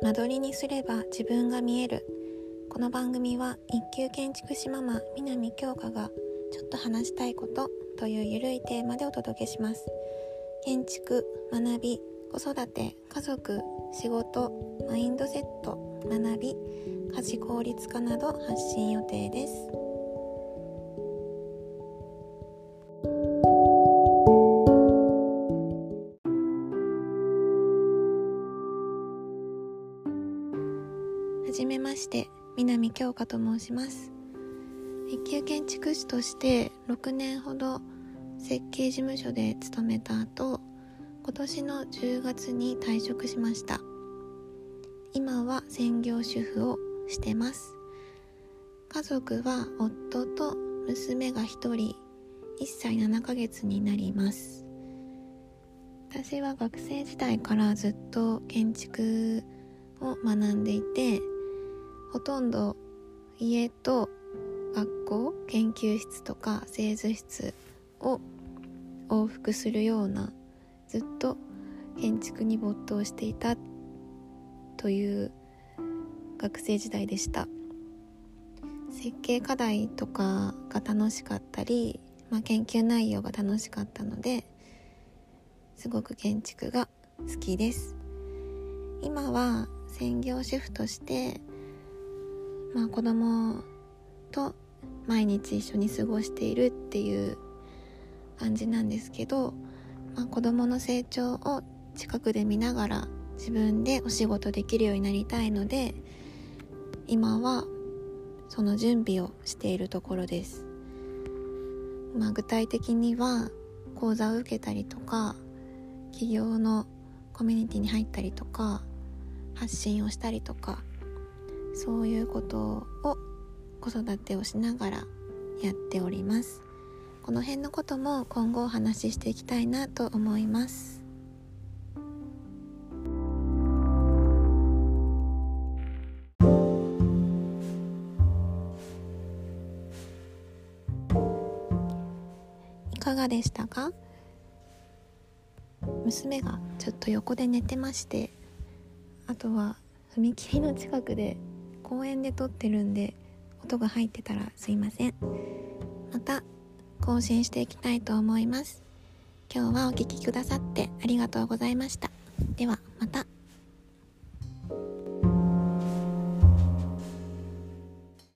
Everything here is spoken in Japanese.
間取りにすれば自分が見える。この番組は一級建築士ママ南京香がちょっと話したいことというゆるいテーマでお届けします。建築学び子育て家族仕事マインドセット学び家事効率化など発信予定です。じめまして南京香と申します。一級建築士として6年ほど設計事務所で勤めた後今年の10月に退職しました。今は専業主婦をしてます。家族は夫と娘が1人1歳7ヶ月になります。私は学生時代からずっと建築を学んでいてほとんど家と学校研究室とか製図室を往復するようなずっと建築に没頭していたという学生時代でした。設計課題とかが楽しかったり、まあ、研究内容が楽しかったのですごく建築が好きです。今は専業主婦としてまあ、子供と毎日一緒に過ごしているっていう感じなんですけど、まあ、子供の成長を近くで見ながら自分でお仕事できるようになりたいので今はその準備をしているところです、まあ、具体的には講座を受けたりとか企業のコミュニティに入ったりとか発信をしたりとかそういうことを子育てをしながらやっております。この辺のことも今後お話ししていきたいなと思います。いかがでしたか？娘がちょっと横で寝てましてあとは踏切の近くで公園で撮ってるんで音が入ってたらすいません。また更新していきたいと思います。今日はお聴きくださってありがとうございました。ではまた。